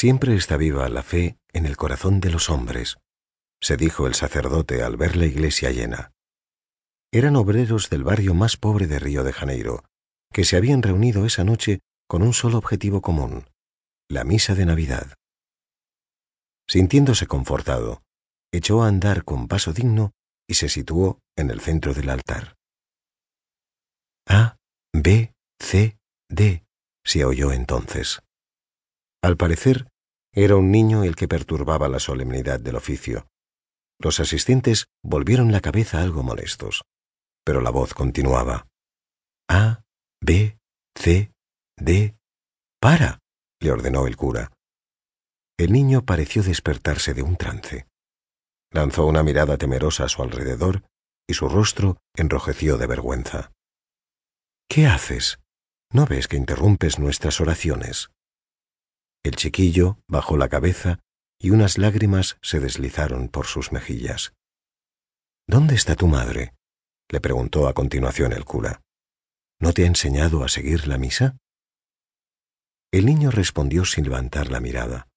Siempre está viva la fe en el corazón de los hombres, se dijo el sacerdote al ver la iglesia llena. Eran obreros del barrio más pobre de Río de Janeiro, que se habían reunido esa noche con un solo objetivo común, la misa de Navidad. Sintiéndose confortado, echó a andar con paso digno y se situó en el centro del altar. A, B, C, D, se oyó entonces. Al parecer, era un niño el que perturbaba la solemnidad del oficio. Los asistentes volvieron la cabeza algo molestos, pero la voz continuaba. A, B, C, D. ¡Para! le ordenó el cura. El niño pareció despertarse de un trance. Lanzó una mirada temerosa a su alrededor y su rostro enrojeció de vergüenza. ¿Qué haces? ¿No ves que interrumpes nuestras oraciones? El chiquillo bajó la cabeza y unas lágrimas se deslizaron por sus mejillas. ¿Dónde está tu madre? le preguntó a continuación el cura. ¿No te ha enseñado a seguir la misa? El niño respondió sin levantar la mirada.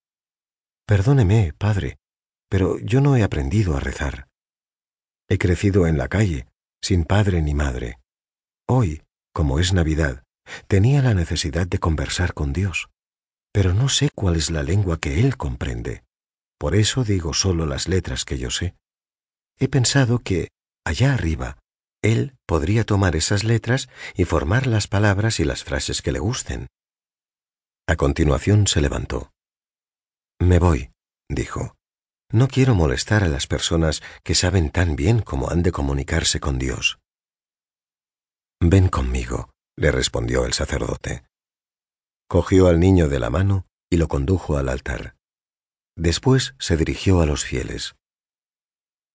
Perdóneme, padre, pero yo no he aprendido a rezar. He crecido en la calle, sin padre ni madre. Hoy, como es Navidad, tenía la necesidad de conversar con Dios pero no sé cuál es la lengua que él comprende. Por eso digo solo las letras que yo sé. He pensado que, allá arriba, él podría tomar esas letras y formar las palabras y las frases que le gusten. A continuación se levantó. Me voy, dijo. No quiero molestar a las personas que saben tan bien cómo han de comunicarse con Dios. Ven conmigo, le respondió el sacerdote. Cogió al niño de la mano y lo condujo al altar. Después se dirigió a los fieles.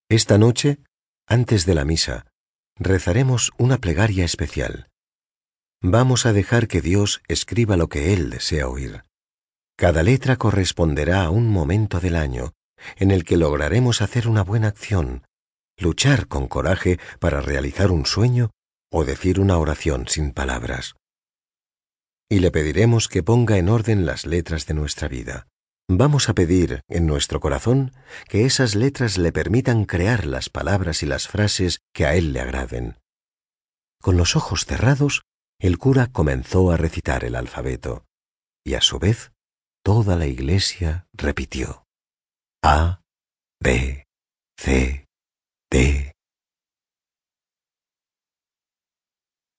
Esta noche, antes de la misa, rezaremos una plegaria especial. Vamos a dejar que Dios escriba lo que Él desea oír. Cada letra corresponderá a un momento del año en el que lograremos hacer una buena acción, luchar con coraje para realizar un sueño o decir una oración sin palabras y le pediremos que ponga en orden las letras de nuestra vida. Vamos a pedir en nuestro corazón que esas letras le permitan crear las palabras y las frases que a él le agraden. Con los ojos cerrados, el cura comenzó a recitar el alfabeto, y a su vez toda la iglesia repitió A, B, C,